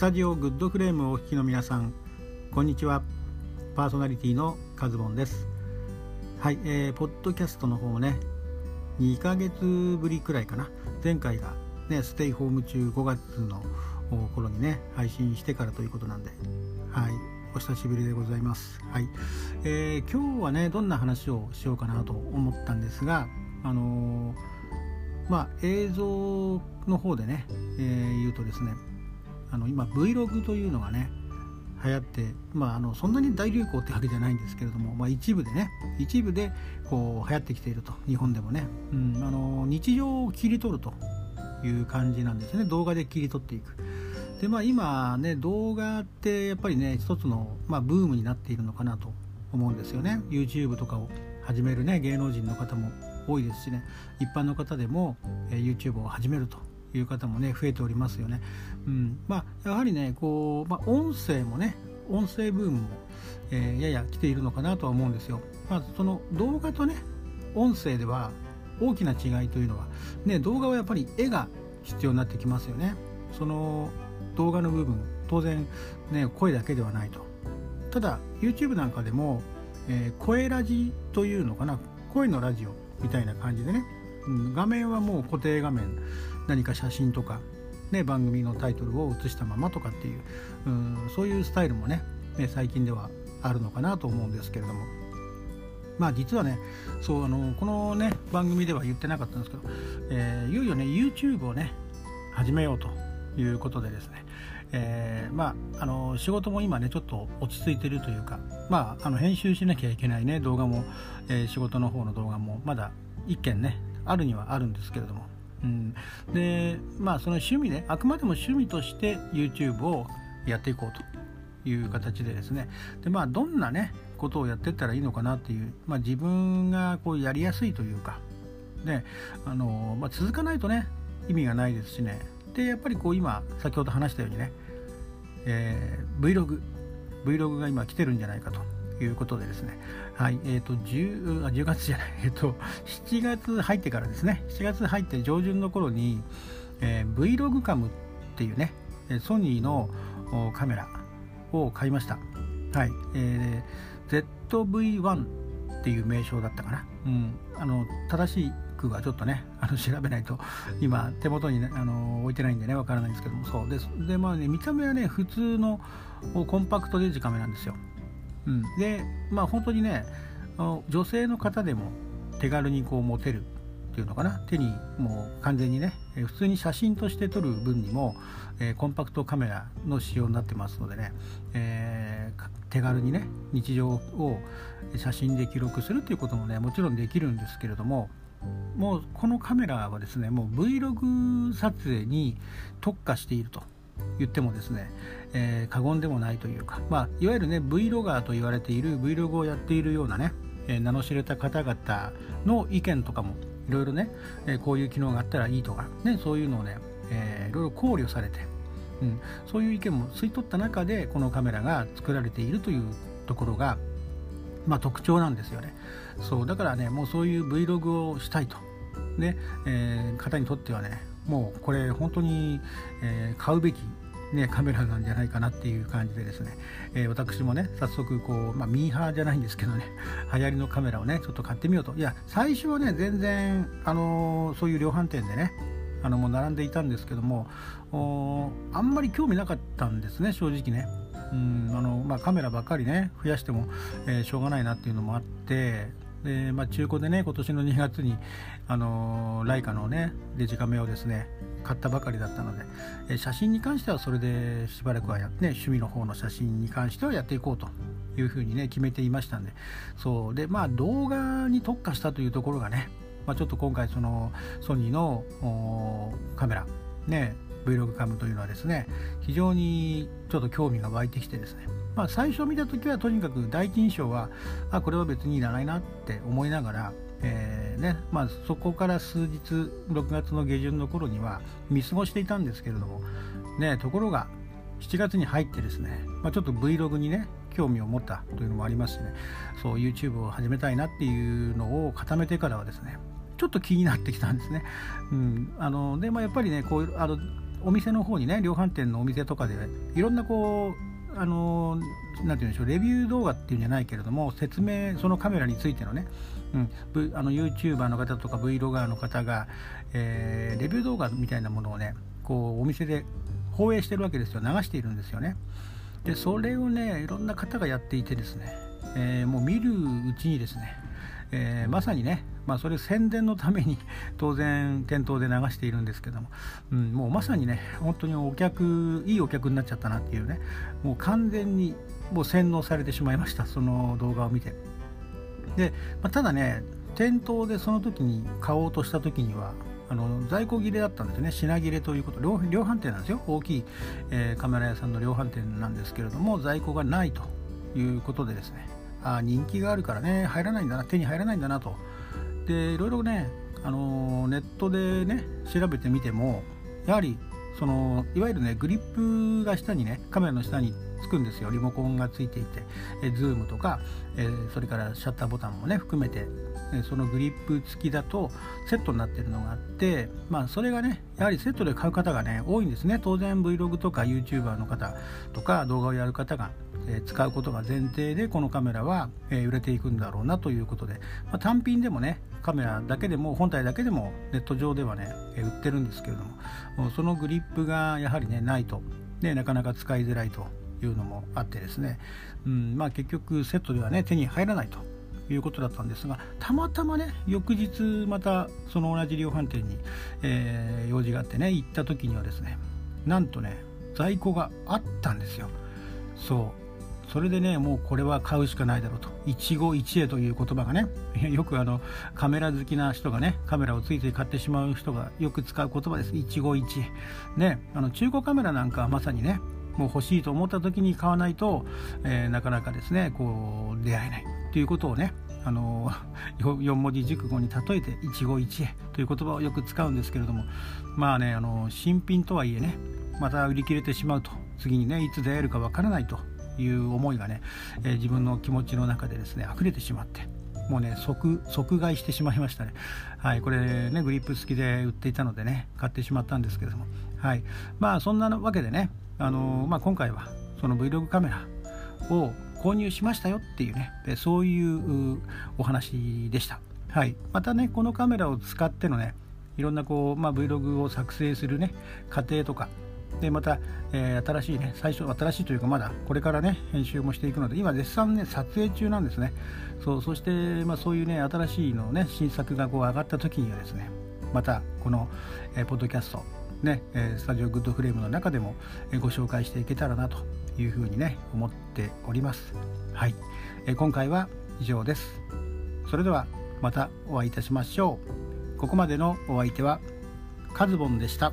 タジオグッドフレームをお聞きの皆さんこんにちは。パーソナリティのカズボンです。はい、えー、ポッドキャストの方ね2ヶ月ぶりくらいかな。前回がねステイホーム中5月の頃にね配信してからということなんで。はいお久しぶりでございます。はい、えー、今日はねどんな話をしようかなと思ったんですがあのー、まあ映像の方でね、えー、言うとですねあの今 Vlog というのがね流行って、まあ、あのそんなに大流行ってわけじゃないんですけれども、まあ、一部でね一部でこう流行ってきていると日本でもね、うん、あの日常を切り取るという感じなんですね。動画で切り取っていく。でまあ今ね動画ってやっぱりね一つの、まあ、ブームになっているのかなと思うんですよね。YouTube とかを始めるね芸能人の方も多いですしね。一般の方でも、え YouTube を始めると。いう方もね増えておりますよね。うんまあ、やはりねこう、まあ、音声もね音声ブームも、えー、やや来ているのかなとは思うんですよ。まあ、その動画とね音声では大きな違いというのは、ね、動画はやっぱり絵が必要になってきますよね。その動画の部分当然、ね、声だけではないと。ただ YouTube なんかでも、えー、声ラジというのかな声のラジオみたいな感じでね、うん、画面はもう固定画面何か写真とか、ね、番組のタイトルを写したままとかっていううそういうスタイルもね最近ではあるのかなと思うんですけれども。まあ実はねそうあのこのね番組では言ってなかったんですけど、えー、いよいよね YouTube をね始めようということでですね、えー、まああの仕事も今ねちょっと落ち着いてるというかまああの編集しなきゃいけないね動画も、えー、仕事の方の動画もまだ1件ねあるにはあるんですけれども。うん、でまあその趣味ねあくまでも趣味として YouTube をやっていこうという形でですね。でまあどんなねことをやっていったらいいのかなっていう、まあ、自分がこうやりやすいというかねあの、まあ、続かないとね意味がないですしね。でやっぱりこう今先ほど話したようにね、えー、Vlog Vlog が今来てるんじゃないかと。いうことでですね、はい、え、ー、と10、10月じゃない、え、ー、と、7月入ってからですね、7月入って上旬の頃に、えー、Vlog カムっていうね、ソニーのカメラを買いました。はい、えー、ZV-1 っていう名称だったかな。うん、あの、正しくはちょっとね、あの調べないと、今、手元に、ね、あの置いてないんでね、わからないんですけども、そうです。で、まあね、見た目はね、普通のコンパクトデジカメなんですよ。うん、でまあ本当にね女性の方でも手軽にこう持てるっていうのかな。手にもう完全にね普通に写真として撮る分にも、えー、コンパクトカメラの仕様になってますのでね、えー、手軽にね日常を写真で記録するっていうこともねもちろんできるんですけれどももうこのカメラはですねもう Vlog 撮影に特化していると言ってもですね、えー、過言でもないというか、まあ、いわゆるね Vlogger と言われている Vlog をやっているようなね、えー、名の知れた方々の意見とかもいろいろね、えー、こういう機能があったらいいとか、ね、そういうのをね、えー、いろいろ考慮されて、うん、そういう意見も吸い取った中でこのカメラが作られているというところが、まあ、特徴なんですよね。そうだからねもうそういう Vlog をしたいと、ねえー、方にとってはねもうこれ本当に、えー、買うべきね、カメラなんじゃないかなっていう感じでですね、えー、私もね早速こう、まあ、ミーハーじゃないんですけどね 流行りのカメラをねちょっと買ってみようといや最初はね全然、あのー、そういう量販店でねあのもう並んでいたんですけどもあんまり興味なかったんですね正直ね。うんあのまあ、カメラばっかりね増やしても、えー、しょうがないなっていうのもあってで、まあ、中古でね今年の2月に、あのー、ライカのねデジカメをですね買ったばかりだったので、え写真に関してはそれでしばらくはやって、ね、趣味の方の写真に関してはやっていこうというふうにね決めていましたんで。そう。でまあ動画に特化したというところがね、まあ、ちょっと今回そのソニーのカメラね Vlog カムというのはですね非常にちょっと興味が湧いてきてですね。まあ、最初見た時はとにかく第一印象はあこれは別にいらないなって思いながら、えーねまあ、そこから数日6月の下旬の頃には見過ごしていたんですけれども、ね、ところが7月に入ってですね、まあ、ちょっと Vlog にね興味を持ったというのもありますしねそう YouTube を始めたいなっていうのを固めてからはですねちょっと気になってきたんですね。うん、あのでまあ、やっぱりねこうあのお店の方にね量販店のお店とかでいろんなこうあのなんて言うんでしょうレビュー動画っていうんじゃないけれども説明そのカメラについてのね、うん、あの YouTuber の方とか Vlogger の方が、えー、レビュー動画みたいなものをねこうお店で放映してるわけですよ。流しているんですよね。でそれをねいろんな方がやっていてですね、えー、もう見るうちにですねえー、まさにね、まあ、それ宣伝のために 当然店頭で流しているんですけども、うん、もうまさにね本当にお客いいお客になっちゃったなっていうね。もう完全にもう洗脳されてしまいましたその動画を見て。で、まあ、ただね店頭でその時に買おうとした時にはあの在庫切れだったんですね。品切れということ。量量販店なんですよ。大きい、えー、カメラ屋さんの量販店なんですけれども在庫がないということでですね。あ人気があるからね。入らないんだな。手に入らないんだなと。でいろいろね、あのネットでね調べてみてもやはりそのいわゆるねグリップが下にねカメラの下につくんですよ。リモコンがついていてえズームとか、えそれからシャッターボタンもね含めてえそのグリップ付きだとセットになってるのがあってまあそれがねやはりセットで買う方がね多いんですね。当然 Vlog とか YouTuber の方とか動画をやる方がえ使うことが前提でこのカメラは、え売れていくんだろうなということで、まあ、単品でもねカメラだけでも本体だけでもネット上ではね、売ってるんですけれどもそのグリップがやはりねないと、ね、なかなか使いづらいというのもあってですね、うんまあ、結局セットではね手に入らないということだったんですがたまたまね翌日またその同じ量販店に、えー、用事があってね行った時にはですねなんとね在庫があったんですよ。そう。それでねもうこれは買うしかないだろうと。一期一会という言葉がね よくあのカメラ好きな人がねカメラをついつい買ってしまう人がよく使う言葉です。一期一会。ねあの中古カメラなんかはまさにねもう欲しいと思った時に買わないと、えー、なかなかですねこう出会えない。ということをねあの 4文字熟語に例えて一期一会という言葉をよく使うんですけれどもまあねあの新品とはいえねまた売り切れてしまうと次にねいつ出会えるかわからないと。いう思いがね、えー、自分の気持ちの中でですね溢れてしまってもうね即即買いしてしまいましたね。はいこれねグリップ付きで売っていたのでね買ってしまったんですけれども。はいまあそんなわけでねあのー、まあ、今回はその Vlog カメラを購入しましたよっていうねそういうお話でした。はいまたねこのカメラを使ってのねいろんなこう、まあ、Vlog を作成するね過程とかでまた、えー、新しいね最初新しいというかまだこれからね編集もしていくので今絶賛ね撮影中なんですね。そうそして、まあ、そういうね新しいのね新作がこう上がった時にはですねまたこの、えー、ポッドキャストね、えスタジオグッドフレームの中でも、えご紹介していけたらなというふうにね思っております。はい、え今回は以上です。それではまたお会いいたしましょう。ここまでのお相手はカズボンでした。